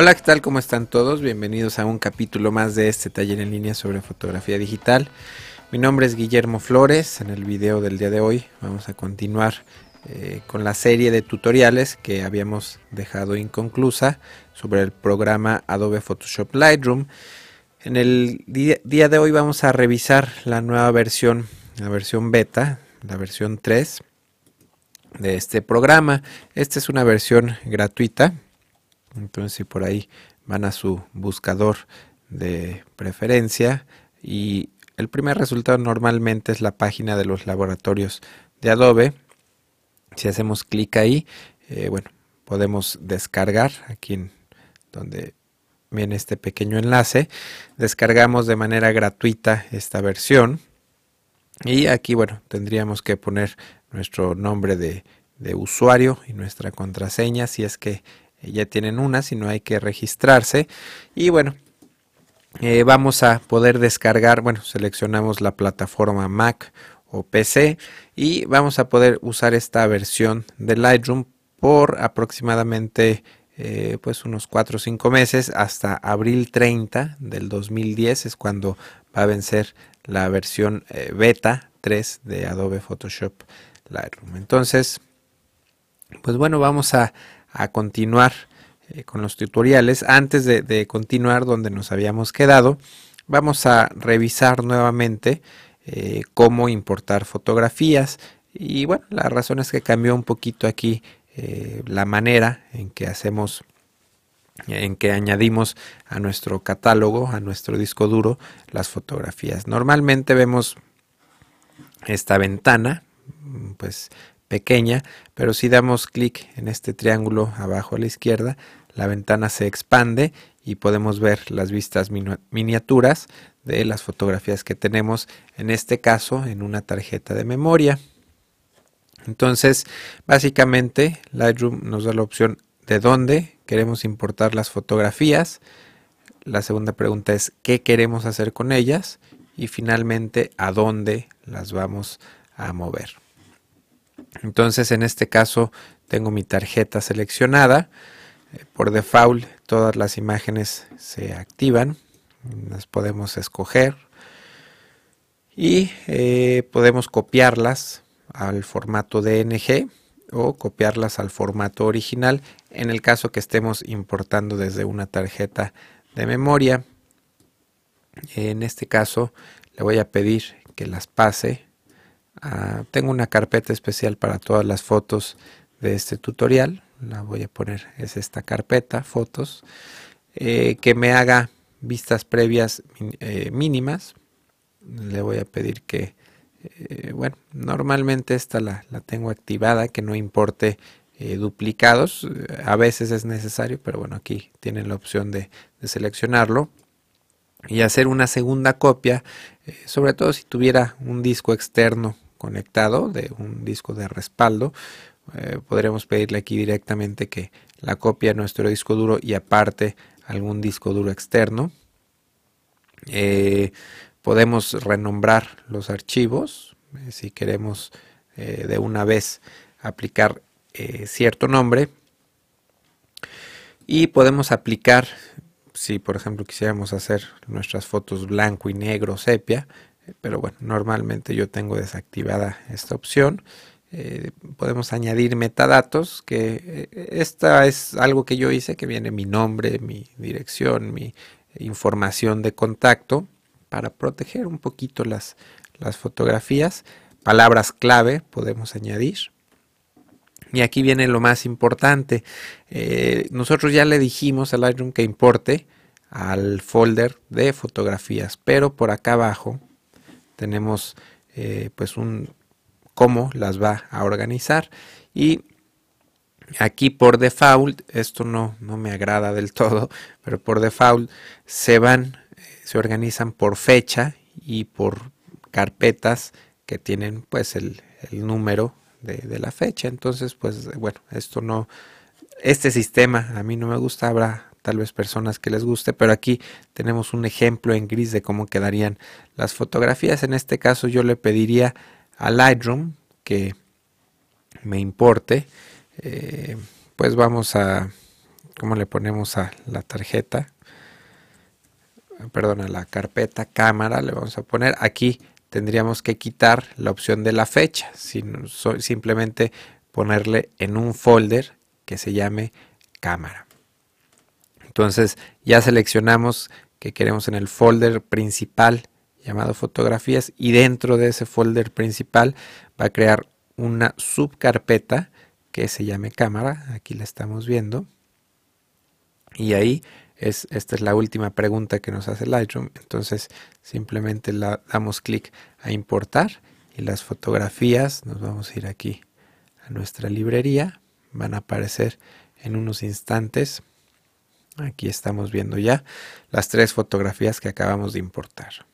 Hola, ¿qué tal? ¿Cómo están todos? Bienvenidos a un capítulo más de este taller en línea sobre fotografía digital. Mi nombre es Guillermo Flores. En el video del día de hoy vamos a continuar eh, con la serie de tutoriales que habíamos dejado inconclusa sobre el programa Adobe Photoshop Lightroom. En el día, de hoy vamos a revisar la nueva versión, la versión beta, la versión 3 de este programa. Esta es una versión gratuita entonces si por ahí van a su buscador de preferencia y el primer resultado normalmente es la página de los laboratorios de Adobe. Si hacemos clic ahí, eh, bueno, podemos descargar aquí en donde viene este pequeño enlace. Descargamos de manera gratuita esta versión. Y aquí, bueno, tendríamos que poner nuestro nombre de, de usuario y nuestra contraseña si es que ya tienen una, si no hay que registrarse. Y bueno, eh, vamos a poder descargar, bueno, seleccionamos la plataforma Mac o PC y vamos a poder usar esta versión de Lightroom por aproximadamente eh, pues unos 4 o 5 meses hasta abril 30 del 2010 es cuando va a vencer la versión eh, beta 3 de Adobe Photoshop Lightroom. Entonces, pues bueno, vamos a, a continuar eh, con los tutoriales. Antes de, continuar donde nos habíamos quedado, vamos a revisar nuevamente eh, cómo importar fotografías. Y bueno, la razón es que cambió un poquito aquí eh, la manera en que hacemos en que añadimos a nuestro catálogo, a nuestro disco duro, las fotografías. Normalmente vemos esta ventana, pues pequeña, pero si damos clic en este triángulo abajo a la izquierda, la ventana se expande y podemos ver las vistas miniaturas de las fotografías que tenemos, en este caso en una tarjeta de memoria. Entonces, básicamente Lightroom nos da la opción de dónde queremos importar las fotografías. La segunda pregunta es qué queremos hacer con ellas y finalmente a dónde las vamos a mover. Entonces en este caso tengo mi tarjeta seleccionada. Eh, por default todas las imágenes se activan. Las podemos escoger. Y eh, podemos copiarlas al formato DNG o copiarlas al formato original en el caso que estemos importando desde una tarjeta de memoria. En este caso le voy a pedir que las pase Ah, tengo una carpeta especial para todas las fotos de este tutorial. La voy a poner, es esta carpeta, fotos, eh, que me haga vistas previas eh, mínimas. Le voy a pedir que, eh, bueno, normalmente esta la, tengo activada, que no importe duplicados. A veces es necesario, pero bueno, aquí tienen la opción de seleccionarlo y hacer una segunda copia, sobre todo si tuviera un disco externo conectado de un disco de respaldo. Eh, podremos pedirle aquí directamente que la copia nuestro disco duro y aparte algún disco duro externo. Eh, podemos renombrar los archivos eh, si queremos de una vez aplicar cierto nombre y podemos aplicar si por ejemplo quisiéramos hacer nuestras fotos blanco y negro sepia pero bueno, normalmente yo tengo desactivada esta opción. Eh, podemos añadir metadatos, que eh, esta es algo que yo hice, que viene mi nombre, mi dirección, mi información de contacto, para proteger un poquito las, las fotografías. Palabras clave podemos añadir. Y aquí viene lo más importante. Eh, nosotros ya le dijimos a Lightroom que importe al folder de fotografías, pero por acá abajo tenemos eh, pues un cómo las va a organizar. Y aquí por default esto no, no me agrada del todo pero por default se van eh, se organizan por fecha y por carpetas que tienen pues el, número de, de, la fecha. Entonces pues bueno esto no este sistema a mí no me gusta habrá tal vez personas que les guste, pero aquí tenemos un ejemplo en gris de cómo quedarían las fotografías. En este caso yo le pediría a Lightroom que me importe, eh, pues vamos a ¿Cómo le ponemos a la tarjeta? Perdón, a la carpeta cámara le vamos a poner aquí tendríamos que quitar la opción de la fecha, sino simplemente ponerle en un folder que se llame cámara. Entonces ya seleccionamos que queremos en el folder principal llamado fotografías y dentro de ese folder principal va a crear una subcarpeta que se llame cámara, aquí la estamos viendo. Y ahí es, esta es la última pregunta que nos hace Lightroom, entonces simplemente la damos clic a importar y las fotografías, nos vamos a ir aquí a nuestra librería, van a aparecer en unos instantes. Aquí estamos viendo ya las tres fotografías que acabamos de importar.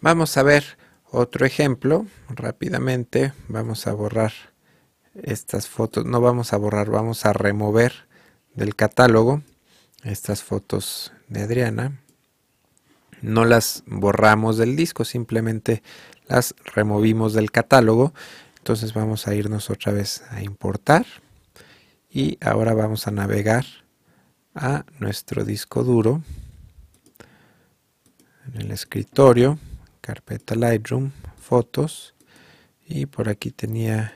Vamos a ver otro ejemplo rápidamente. Vamos a borrar estas fotos. No vamos a borrar, vamos a remover del catálogo estas fotos de Adriana. No las borramos del disco, simplemente las removimos del catálogo. Entonces vamos a irnos otra vez a importar y ahora vamos a navegar a nuestro disco duro en el escritorio carpeta Lightroom, fotos y por aquí tenía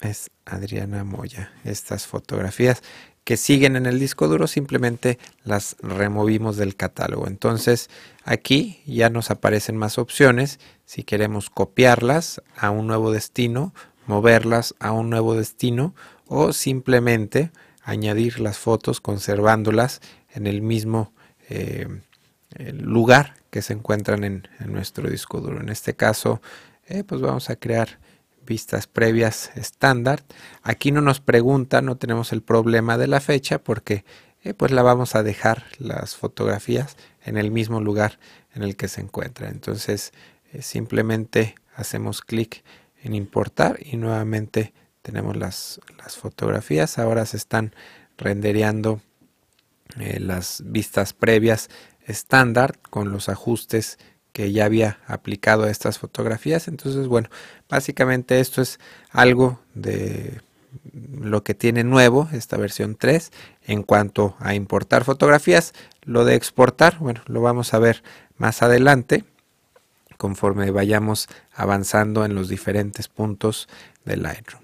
es Adriana Moya. Estas fotografías que siguen en el disco duro simplemente las removimos del catálogo. Entonces aquí ya nos aparecen más opciones si queremos copiarlas a un nuevo destino, moverlas a un nuevo destino o simplemente añadir las fotos conservándolas en el mismo eh, lugar que se encuentran en, nuestro disco duro. En este caso, eh, pues vamos a crear vistas previas estándar. Aquí no nos pregunta, no tenemos el problema de la fecha porque eh, pues la vamos a dejar las fotografías en el mismo lugar en el que se encuentra. Entonces simplemente hacemos clic en importar y nuevamente tenemos las, fotografías. Ahora se están rendereando las vistas previas estándar con los ajustes que ya había aplicado a estas fotografías. Entonces, bueno, básicamente esto es algo de lo que tiene nuevo esta versión 3 en cuanto a importar fotografías. Lo de exportar, bueno, lo vamos a ver más adelante conforme vayamos avanzando en los diferentes puntos del Lightroom.